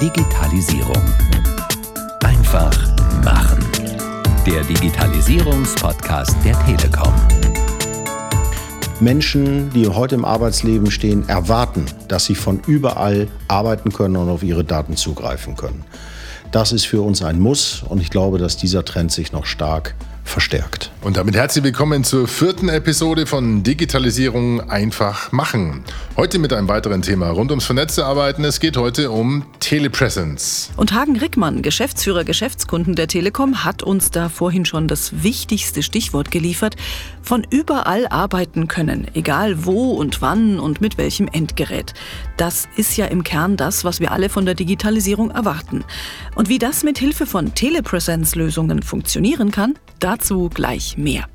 Digitalisierung. Einfach machen. Der Digitalisierungspodcast der Telekom. Menschen, die heute im Arbeitsleben stehen, erwarten, dass sie von überall arbeiten können und auf ihre Daten zugreifen können. Das ist für uns ein Muss und ich glaube, dass dieser Trend sich noch stark verstärkt. Und damit herzlich willkommen zur vierten Episode von Digitalisierung einfach machen. Heute mit einem weiteren Thema rund ums vernetzte Arbeiten. Es geht heute um Telepresence. Und Hagen Rickmann, Geschäftsführer Geschäftskunden der Telekom, hat uns da vorhin schon das wichtigste Stichwort geliefert. Von überall arbeiten können, egal wo und wann und mit welchem Endgerät. Das ist ja im Kern das, was wir alle von der Digitalisierung erwarten. Und wie das mit Hilfe von Telepresence-Lösungen funktionieren kann, Dazu gleich mehr.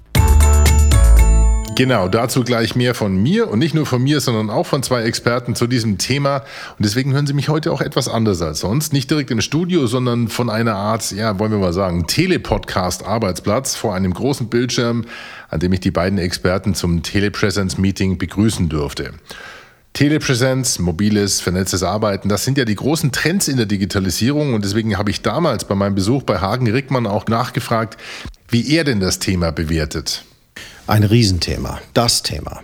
Genau, dazu gleich mehr von mir und nicht nur von mir, sondern auch von zwei Experten zu diesem Thema. Und deswegen hören Sie mich heute auch etwas anders als sonst. Nicht direkt im Studio, sondern von einer Art, ja, wollen wir mal sagen, Telepodcast-Arbeitsplatz vor einem großen Bildschirm, an dem ich die beiden Experten zum Telepresence-Meeting begrüßen durfte. Telepräsenz, mobiles, vernetztes Arbeiten, das sind ja die großen Trends in der Digitalisierung und deswegen habe ich damals bei meinem Besuch bei Hagen Rickmann auch nachgefragt, wie er denn das Thema bewertet. Ein Riesenthema, das Thema.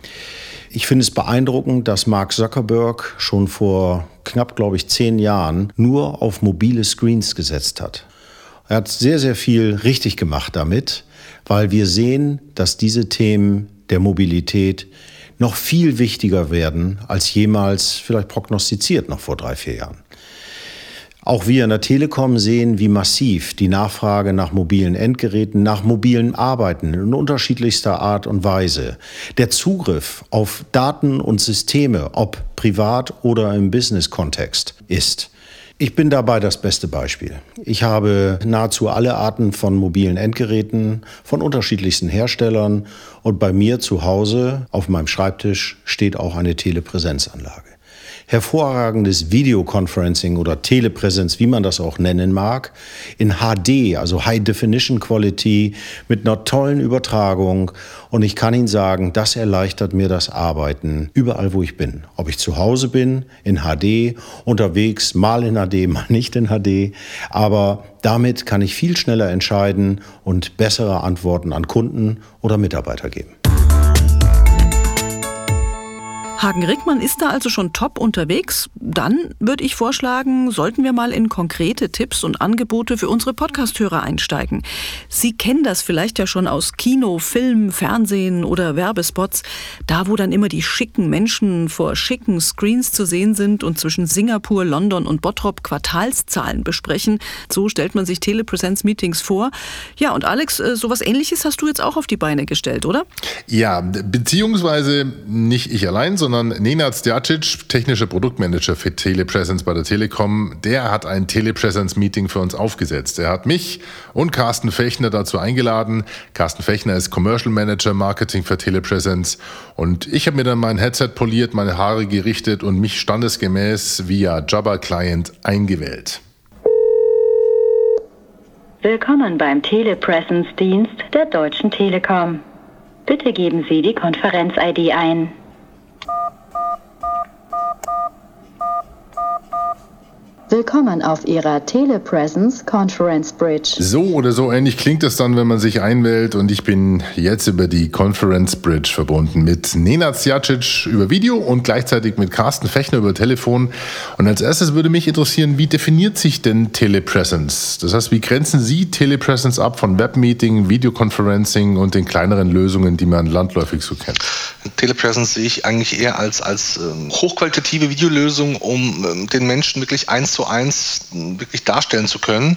Ich finde es beeindruckend, dass Mark Zuckerberg schon vor knapp, glaube ich, zehn Jahren nur auf mobile Screens gesetzt hat. Er hat sehr, sehr viel richtig gemacht damit, weil wir sehen, dass diese Themen der Mobilität noch viel wichtiger werden als jemals vielleicht prognostiziert noch vor drei, vier Jahren. Auch wir in der Telekom sehen, wie massiv die Nachfrage nach mobilen Endgeräten, nach mobilen Arbeiten in unterschiedlichster Art und Weise, der Zugriff auf Daten und Systeme, ob privat oder im Business-Kontext ist. Ich bin dabei das beste Beispiel. Ich habe nahezu alle Arten von mobilen Endgeräten von unterschiedlichsten Herstellern und bei mir zu Hause auf meinem Schreibtisch steht auch eine Telepräsenzanlage hervorragendes Videoconferencing oder Telepräsenz, wie man das auch nennen mag, in HD, also High Definition Quality, mit einer tollen Übertragung. Und ich kann Ihnen sagen, das erleichtert mir das Arbeiten überall, wo ich bin. Ob ich zu Hause bin, in HD, unterwegs, mal in HD, mal nicht in HD. Aber damit kann ich viel schneller entscheiden und bessere Antworten an Kunden oder Mitarbeiter geben. Hagen Rickmann ist da also schon top unterwegs. Dann würde ich vorschlagen, sollten wir mal in konkrete Tipps und Angebote für unsere Podcasthörer einsteigen. Sie kennen das vielleicht ja schon aus Kino, Film, Fernsehen oder Werbespots. Da, wo dann immer die schicken Menschen vor schicken Screens zu sehen sind und zwischen Singapur, London und Bottrop Quartalszahlen besprechen. So stellt man sich Telepresence-Meetings vor. Ja, und Alex, äh, sowas ähnliches hast du jetzt auch auf die Beine gestellt, oder? Ja, beziehungsweise nicht ich allein, sondern sondern Nenad Stjacic, technischer Produktmanager für Telepresence bei der Telekom, der hat ein Telepresence-Meeting für uns aufgesetzt. Er hat mich und Carsten Fechner dazu eingeladen. Carsten Fechner ist Commercial Manager Marketing für Telepresence und ich habe mir dann mein Headset poliert, meine Haare gerichtet und mich standesgemäß via Jabba Client eingewählt. Willkommen beim Telepresence-Dienst der Deutschen Telekom. Bitte geben Sie die Konferenz-ID ein. Willkommen auf Ihrer Telepresence Conference Bridge. So oder so ähnlich klingt es dann, wenn man sich einwählt. Und ich bin jetzt über die Conference Bridge verbunden mit Nenad Sjacic über Video und gleichzeitig mit Carsten Fechner über Telefon. Und als erstes würde mich interessieren, wie definiert sich denn Telepresence? Das heißt, wie grenzen Sie Telepresence ab von Webmeeting, Videoconferencing und den kleineren Lösungen, die man landläufig so kennt? Telepresence sehe ich eigentlich eher als, als ähm, hochqualitative Videolösung, um ähm, den Menschen wirklich eins zu eins wirklich darstellen zu können,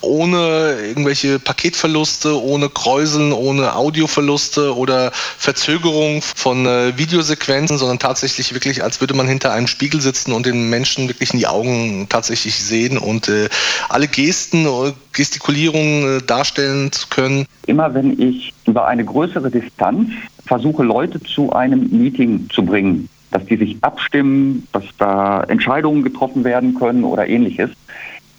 ohne irgendwelche Paketverluste, ohne Kräuseln, ohne Audioverluste oder Verzögerung von äh, Videosequenzen, sondern tatsächlich wirklich, als würde man hinter einem Spiegel sitzen und den Menschen wirklich in die Augen tatsächlich sehen und äh, alle Gesten, äh, Gestikulierungen äh, darstellen zu können. Immer wenn ich über eine größere Distanz versuche, Leute zu einem Meeting zu bringen, dass die sich abstimmen, dass da Entscheidungen getroffen werden können oder ähnliches.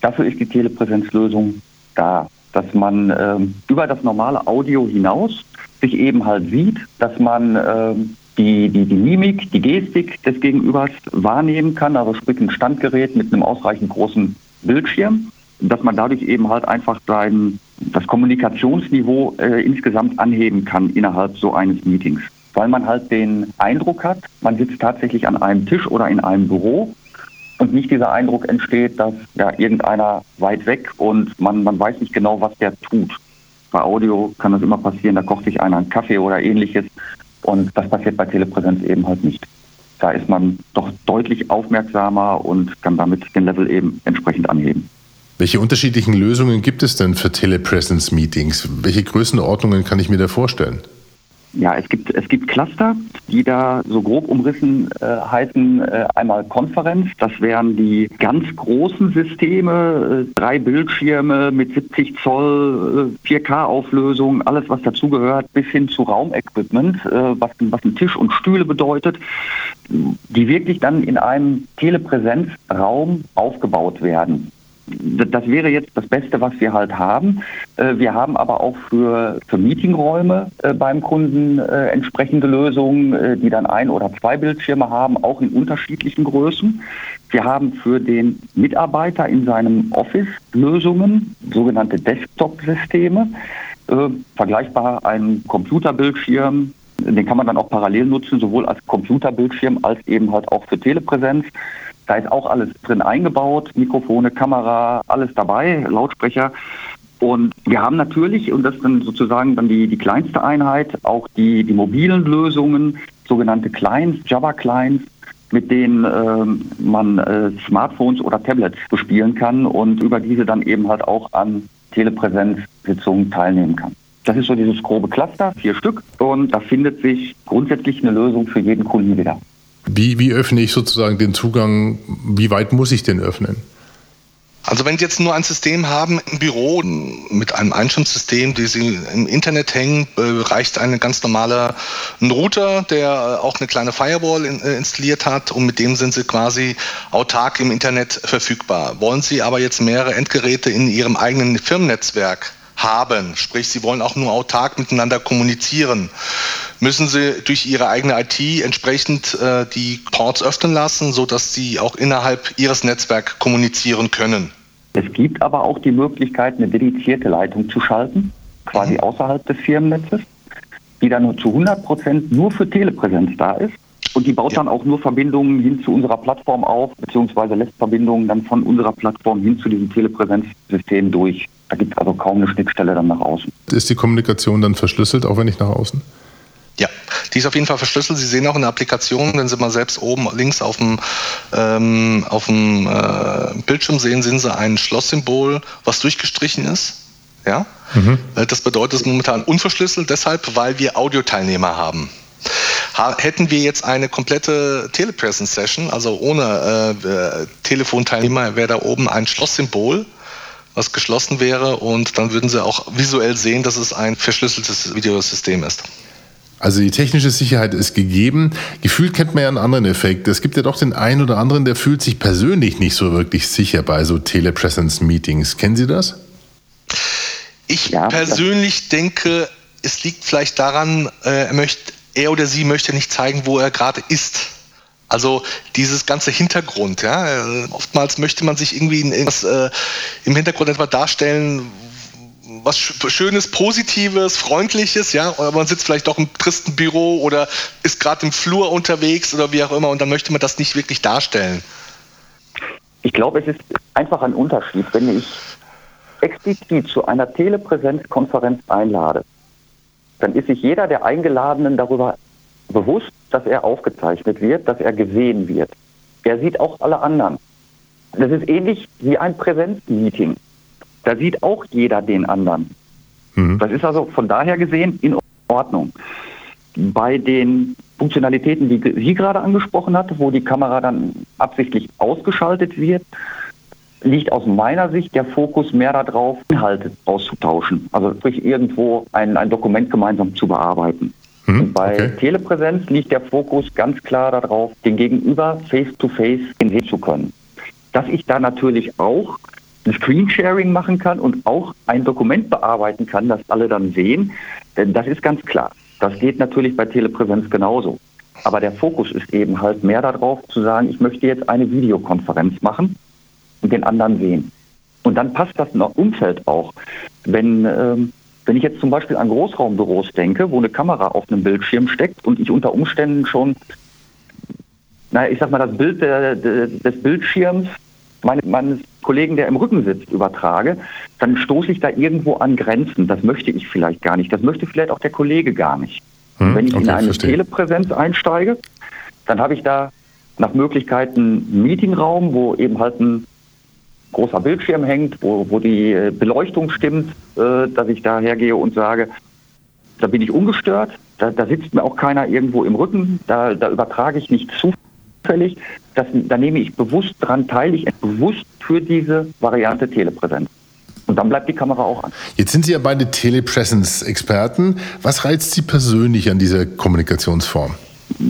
Dafür ist die Telepräsenzlösung da, dass man ähm, über das normale Audio hinaus sich eben halt sieht, dass man ähm, die, die, die Mimik, die Gestik des Gegenübers wahrnehmen kann, also sprich ein Standgerät mit einem ausreichend großen Bildschirm, dass man dadurch eben halt einfach sein, das Kommunikationsniveau äh, insgesamt anheben kann innerhalb so eines Meetings. Weil man halt den Eindruck hat, man sitzt tatsächlich an einem Tisch oder in einem Büro und nicht dieser Eindruck entsteht, dass ja irgendeiner weit weg und man, man weiß nicht genau, was der tut. Bei Audio kann das immer passieren, da kocht sich einer einen Kaffee oder ähnliches und das passiert bei Telepräsenz eben halt nicht. Da ist man doch deutlich aufmerksamer und kann damit den Level eben entsprechend anheben. Welche unterschiedlichen Lösungen gibt es denn für Telepresence-Meetings? Welche Größenordnungen kann ich mir da vorstellen? Ja, es gibt, es gibt Cluster, die da so grob umrissen äh, heißen äh, einmal Konferenz. Das wären die ganz großen Systeme, äh, drei Bildschirme mit 70 Zoll, 4K-Auflösung, äh, alles was dazugehört, bis hin zu Raumequipment, äh, was, was ein Tisch und Stühle bedeutet, die wirklich dann in einem Telepräsenzraum aufgebaut werden das wäre jetzt das Beste, was wir halt haben. Äh, wir haben aber auch für, für Meetingräume äh, beim Kunden äh, entsprechende Lösungen, die dann ein oder zwei Bildschirme haben, auch in unterschiedlichen Größen. Wir haben für den Mitarbeiter in seinem Office Lösungen, sogenannte Desktop-Systeme, vergleichbar einem Computerbildschirm. Den kann man dann auch parallel nutzen, sowohl als Computerbildschirm als eben halt auch für Telepräsenz. Da ist auch alles drin eingebaut, Mikrofone, Kamera, alles dabei, Lautsprecher. Und wir haben natürlich, und das ist dann sozusagen dann die, die kleinste Einheit, auch die, die mobilen Lösungen, sogenannte Clients, Java-Clients, mit denen äh, man äh, Smartphones oder Tablets bespielen kann und über diese dann eben halt auch an Telepräsenzsitzungen teilnehmen kann. Das ist so dieses grobe Cluster, vier Stück, und da findet sich grundsätzlich eine Lösung für jeden Kunden wieder. Wie, wie öffne ich sozusagen den Zugang? Wie weit muss ich den öffnen? Also wenn Sie jetzt nur ein System haben im Büro mit einem Einschirmsystem, die Sie im Internet hängen, reicht ein ganz normaler Router, der auch eine kleine Firewall äh, installiert hat und mit dem sind Sie quasi autark im Internet verfügbar. Wollen Sie aber jetzt mehrere Endgeräte in Ihrem eigenen Firmennetzwerk haben, sprich Sie wollen auch nur autark miteinander kommunizieren, müssen Sie durch Ihre eigene IT entsprechend äh, die Ports öffnen lassen, sodass Sie auch innerhalb Ihres Netzwerks kommunizieren können. Es gibt aber auch die Möglichkeit, eine dedizierte Leitung zu schalten, quasi mhm. außerhalb des Firmennetzes, die dann nur zu 100 Prozent nur für Telepräsenz da ist. Und die baut ja. dann auch nur Verbindungen hin zu unserer Plattform auf, beziehungsweise lässt Verbindungen dann von unserer Plattform hin zu diesem Telepräsenzsystem durch. Da gibt es also kaum eine Schnittstelle dann nach außen. Ist die Kommunikation dann verschlüsselt, auch wenn nicht nach außen? Ja, die ist auf jeden Fall verschlüsselt. Sie sehen auch in der Applikation, wenn Sie mal selbst oben links auf dem, ähm, auf dem äh, Bildschirm sehen, sehen Sie ein Schlosssymbol, was durchgestrichen ist. Ja? Mhm. Äh, das bedeutet, es ist momentan unverschlüsselt, deshalb, weil wir Audioteilnehmer haben. Hätten wir jetzt eine komplette Telepresence-Session, also ohne äh, Telefonteilnehmer, wäre da oben ein Schlosssymbol, was geschlossen wäre und dann würden Sie auch visuell sehen, dass es ein verschlüsseltes Videosystem ist. Also die technische Sicherheit ist gegeben. Gefühlt kennt man ja einen anderen Effekt. Es gibt ja doch den einen oder anderen, der fühlt sich persönlich nicht so wirklich sicher bei so Telepresence-Meetings. Kennen Sie das? Ich ja, persönlich denke, es liegt vielleicht daran, äh, er, möchte, er oder sie möchte nicht zeigen, wo er gerade ist. Also dieses ganze Hintergrund, ja. Oftmals möchte man sich irgendwie in irgendwas äh, im Hintergrund etwa darstellen, was Schönes, Positives, Freundliches, ja, oder man sitzt vielleicht doch im tristen Büro oder ist gerade im Flur unterwegs oder wie auch immer und dann möchte man das nicht wirklich darstellen. Ich glaube, es ist einfach ein Unterschied, wenn ich explizit zu einer Telepräsenzkonferenz einlade, dann ist sich jeder der Eingeladenen darüber bewusst, dass er aufgezeichnet wird, dass er gesehen wird. Er sieht auch alle anderen. Das ist ähnlich wie ein Präsenzmeeting. Da sieht auch jeder den anderen. Mhm. Das ist also von daher gesehen in Ordnung. Bei den Funktionalitäten, die Sie gerade angesprochen hat, wo die Kamera dann absichtlich ausgeschaltet wird, liegt aus meiner Sicht der Fokus mehr darauf, Inhalte auszutauschen. Also sprich irgendwo ein, ein Dokument gemeinsam zu bearbeiten. Mhm, bei okay. Telepräsenz liegt der Fokus ganz klar darauf, den Gegenüber face-to-face -face sehen zu können. Dass ich da natürlich auch ein Screensharing machen kann und auch ein Dokument bearbeiten kann, das alle dann sehen, das ist ganz klar. Das geht natürlich bei Telepräsenz genauso. Aber der Fokus ist eben halt mehr darauf zu sagen, ich möchte jetzt eine Videokonferenz machen und den anderen sehen. Und dann passt das Umfeld auch. Wenn, ähm, wenn ich jetzt zum Beispiel an Großraumbüros denke, wo eine Kamera auf einem Bildschirm steckt und ich unter Umständen schon, naja, ich sag mal, das Bild der, des Bildschirms meine, meines Kollegen, der im Rücken sitzt, übertrage, dann stoße ich da irgendwo an Grenzen. Das möchte ich vielleicht gar nicht. Das möchte vielleicht auch der Kollege gar nicht. Hm, Wenn ich okay, in eine verstehe. Telepräsenz einsteige, dann habe ich da nach Möglichkeiten einen Meetingraum, wo eben halt ein großer Bildschirm hängt, wo, wo die äh, Beleuchtung stimmt, äh, dass ich da hergehe und sage, da bin ich ungestört, da, da sitzt mir auch keiner irgendwo im Rücken, da, da übertrage ich nicht zufällig, das, da nehme ich bewusst dran teil, ich bewusst für diese Variante Telepräsenz. Und dann bleibt die Kamera auch an. Jetzt sind Sie ja beide Telepresence-Experten. Was reizt Sie persönlich an dieser Kommunikationsform?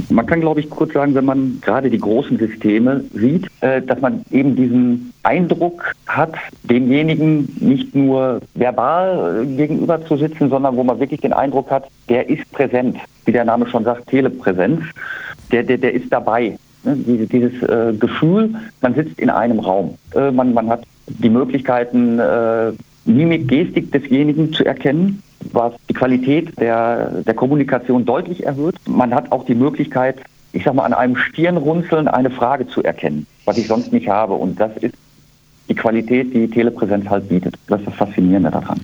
Man kann, glaube ich, kurz sagen, wenn man gerade die großen Systeme sieht, äh, dass man eben diesen Eindruck hat, demjenigen nicht nur verbal äh, gegenüber zu sitzen, sondern wo man wirklich den Eindruck hat, der ist präsent. Wie der Name schon sagt, Telepräsenz. Der, der, der ist dabei. Ne, dieses äh, Gefühl, man sitzt in einem Raum. man, man hat die Möglichkeiten, Mimik, Gestik desjenigen zu erkennen was die Qualität der, der Kommunikation deutlich erhöht. Man hat auch die Möglichkeit, ich sag mal, an einem Stirnrunzeln eine Frage zu erkennen, was ich sonst nicht habe. Und das ist die Qualität, die Telepräsenz halt bietet. Das ist das Faszinierende daran.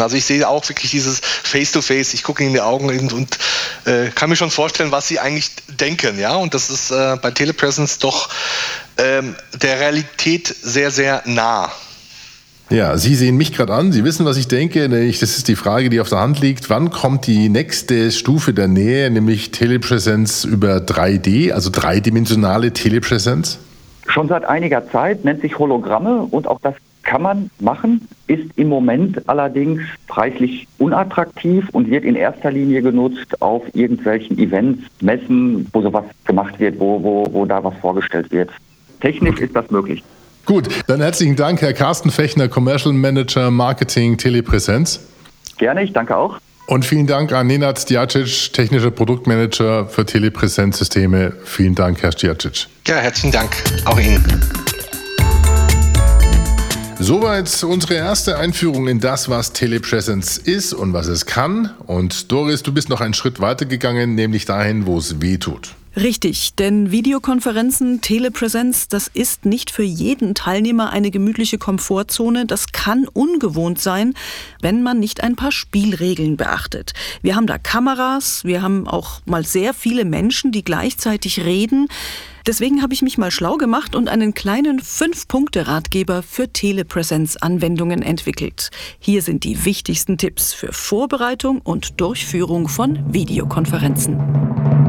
Also ich sehe auch wirklich dieses Face-to-Face, -face. ich gucke in die Augen und, und äh, kann mir schon vorstellen, was sie eigentlich denken, ja. Und das ist äh, bei Telepresence doch ähm, der Realität sehr, sehr nah. Ja, Sie sehen mich gerade an. Sie wissen, was ich denke. Das ist die Frage, die auf der Hand liegt. Wann kommt die nächste Stufe der Nähe, nämlich Telepräsenz über 3D, also dreidimensionale Telepräsenz? Schon seit einiger Zeit nennt sich Hologramme und auch das kann man machen, ist im Moment allerdings preislich unattraktiv und wird in erster Linie genutzt auf irgendwelchen Events, Messen, wo sowas gemacht wird, wo, wo, wo da was vorgestellt wird. Technisch ist das möglich. Gut, dann herzlichen Dank, Herr Carsten Fechner, Commercial Manager Marketing Telepräsenz. Gerne, ich danke auch. Und vielen Dank an Nenad Stjacic, technischer Produktmanager für Telepräsenzsysteme. Vielen Dank, Herr Stjacic. Ja, herzlichen Dank. Auch Ihnen. Soweit unsere erste Einführung in das, was Telepräsenz ist und was es kann. Und Doris, du bist noch einen Schritt weiter gegangen, nämlich dahin, wo es weh tut. Richtig, denn Videokonferenzen, Telepräsenz, das ist nicht für jeden Teilnehmer eine gemütliche Komfortzone. Das kann ungewohnt sein, wenn man nicht ein paar Spielregeln beachtet. Wir haben da Kameras, wir haben auch mal sehr viele Menschen, die gleichzeitig reden. Deswegen habe ich mich mal schlau gemacht und einen kleinen Fünf-Punkte-Ratgeber für Telepräsenz-Anwendungen entwickelt. Hier sind die wichtigsten Tipps für Vorbereitung und Durchführung von Videokonferenzen.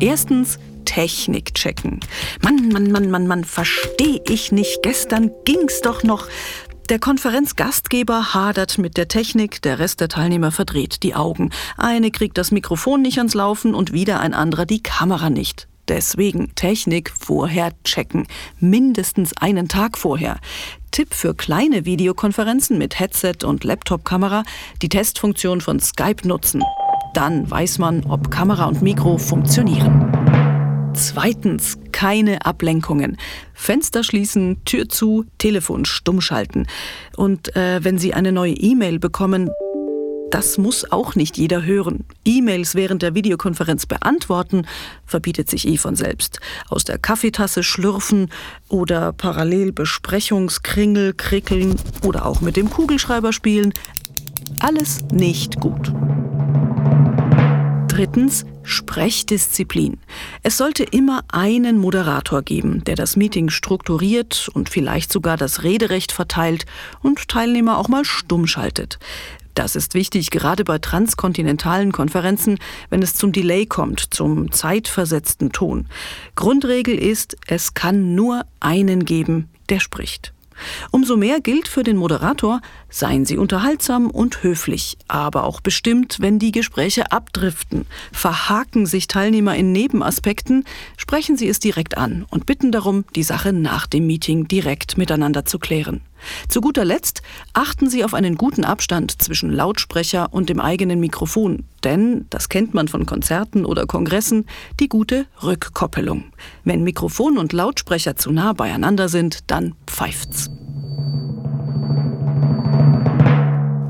Erstens Technik checken. Mann, Mann, Mann, Mann, Mann, verstehe ich nicht. Gestern ging's doch noch. Der Konferenzgastgeber hadert mit der Technik, der Rest der Teilnehmer verdreht die Augen. Eine kriegt das Mikrofon nicht ans Laufen und wieder ein anderer die Kamera nicht. Deswegen Technik vorher checken. Mindestens einen Tag vorher. Tipp für kleine Videokonferenzen mit Headset und Laptop-Kamera, die Testfunktion von Skype nutzen. Dann weiß man, ob Kamera und Mikro funktionieren. Zweitens, keine Ablenkungen. Fenster schließen, Tür zu, Telefon stumm schalten. Und äh, wenn Sie eine neue E-Mail bekommen, das muss auch nicht jeder hören. E-Mails während der Videokonferenz beantworten verbietet sich eh von selbst. Aus der Kaffeetasse schlürfen oder parallel Besprechungskringel krickeln oder auch mit dem Kugelschreiber spielen. Alles nicht gut. Drittens Sprechdisziplin. Es sollte immer einen Moderator geben, der das Meeting strukturiert und vielleicht sogar das Rederecht verteilt und Teilnehmer auch mal stumm schaltet. Das ist wichtig, gerade bei transkontinentalen Konferenzen, wenn es zum Delay kommt, zum zeitversetzten Ton. Grundregel ist, es kann nur einen geben, der spricht. Umso mehr gilt für den Moderator, seien Sie unterhaltsam und höflich, aber auch bestimmt, wenn die Gespräche abdriften. Verhaken sich Teilnehmer in Nebenaspekten, sprechen Sie es direkt an und bitten darum, die Sache nach dem Meeting direkt miteinander zu klären. Zu guter Letzt achten Sie auf einen guten Abstand zwischen Lautsprecher und dem eigenen Mikrofon, denn, das kennt man von Konzerten oder Kongressen, die gute Rückkoppelung. Wenn Mikrofon und Lautsprecher zu nah beieinander sind, dann pfeift's.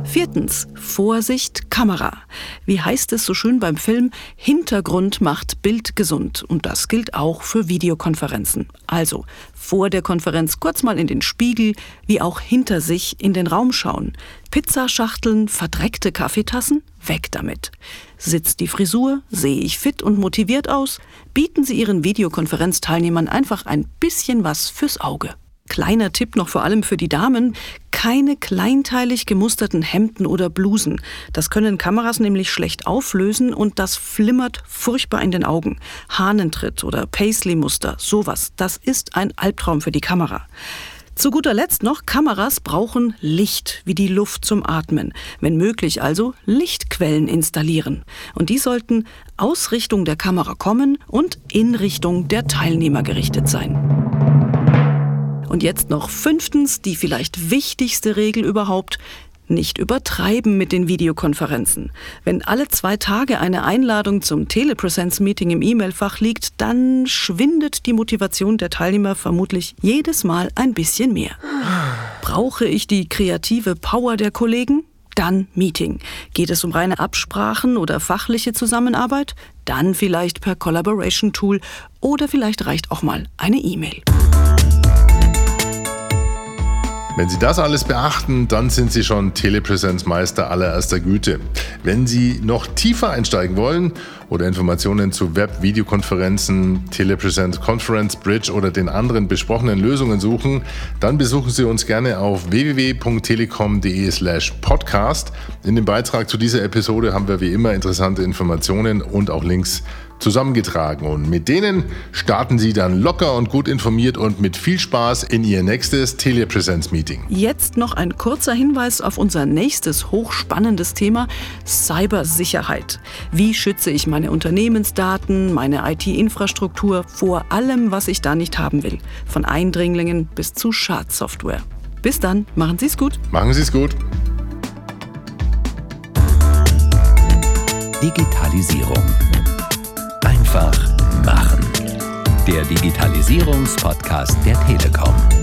Viertens, Vorsicht, Kamera. Wie heißt es so schön beim Film? Hintergrund macht Bild gesund. Und das gilt auch für Videokonferenzen. Also vor der Konferenz kurz mal in den Spiegel, wie auch hinter sich in den Raum schauen. Pizzaschachteln, verdreckte Kaffeetassen? Weg damit. Sitzt die Frisur? Sehe ich fit und motiviert aus? Bieten Sie Ihren Videokonferenzteilnehmern einfach ein bisschen was fürs Auge. Kleiner Tipp noch vor allem für die Damen, keine kleinteilig gemusterten Hemden oder Blusen. Das können Kameras nämlich schlecht auflösen und das flimmert furchtbar in den Augen. Hahnentritt oder Paisley-Muster, sowas, das ist ein Albtraum für die Kamera. Zu guter Letzt noch, Kameras brauchen Licht, wie die Luft zum Atmen. Wenn möglich also Lichtquellen installieren. Und die sollten aus Richtung der Kamera kommen und in Richtung der Teilnehmer gerichtet sein. Und jetzt noch fünftens, die vielleicht wichtigste Regel überhaupt. Nicht übertreiben mit den Videokonferenzen. Wenn alle zwei Tage eine Einladung zum Telepresence-Meeting im E-Mail-Fach liegt, dann schwindet die Motivation der Teilnehmer vermutlich jedes Mal ein bisschen mehr. Brauche ich die kreative Power der Kollegen? Dann Meeting. Geht es um reine Absprachen oder fachliche Zusammenarbeit? Dann vielleicht per Collaboration Tool oder vielleicht reicht auch mal eine E-Mail. Wenn Sie das alles beachten, dann sind Sie schon Telepräsenzmeister allererster Güte. Wenn Sie noch tiefer einsteigen wollen oder Informationen zu Web-Videokonferenzen, Telepräsenz Conference Bridge oder den anderen besprochenen Lösungen suchen, dann besuchen Sie uns gerne auf www.telekom.de/podcast. In dem Beitrag zu dieser Episode haben wir wie immer interessante Informationen und auch Links zusammengetragen. Und mit denen starten Sie dann locker und gut informiert und mit viel Spaß in Ihr nächstes Telepräsenz-Meeting. Jetzt noch ein kurzer Hinweis auf unser nächstes hochspannendes Thema, Cybersicherheit. Wie schütze ich meine Unternehmensdaten, meine IT-Infrastruktur vor allem, was ich da nicht haben will? Von Eindringlingen bis zu Schadsoftware. Bis dann, machen Sie es gut. Machen Sie es gut. Digitalisierung Einfach machen. Der Digitalisierungspodcast der Telekom.